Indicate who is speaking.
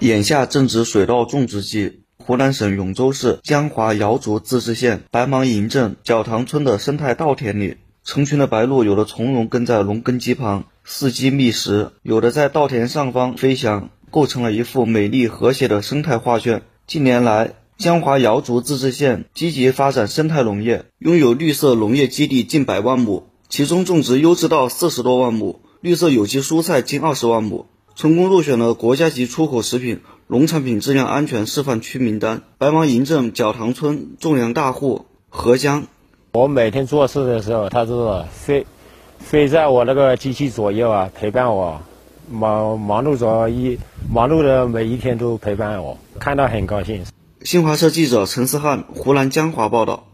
Speaker 1: 眼下正值水稻种植季，湖南省永州市江华瑶族自治县白芒营镇角塘村的生态稻田里，成群的白鹭有的从容跟在农耕机旁伺机觅食，有的在稻田上方飞翔，构成了一幅美丽和谐的生态画卷。近年来，江华瑶族自治县积极发展生态农业，拥有绿色农业基地近百万亩，其中种植优质稻四十多万亩，绿色有机蔬菜近二十万亩。成功入选了国家级出口食品农产品质量安全示范区名单。白芒营镇角塘村种粮大户何江，
Speaker 2: 我每天做事的时候，他是飞飞在我那个机器左右啊，陪伴我，忙忙碌着一忙碌的每一天都陪伴我，看到很高兴。
Speaker 1: 新华社记者陈思汉，湖南江华报道。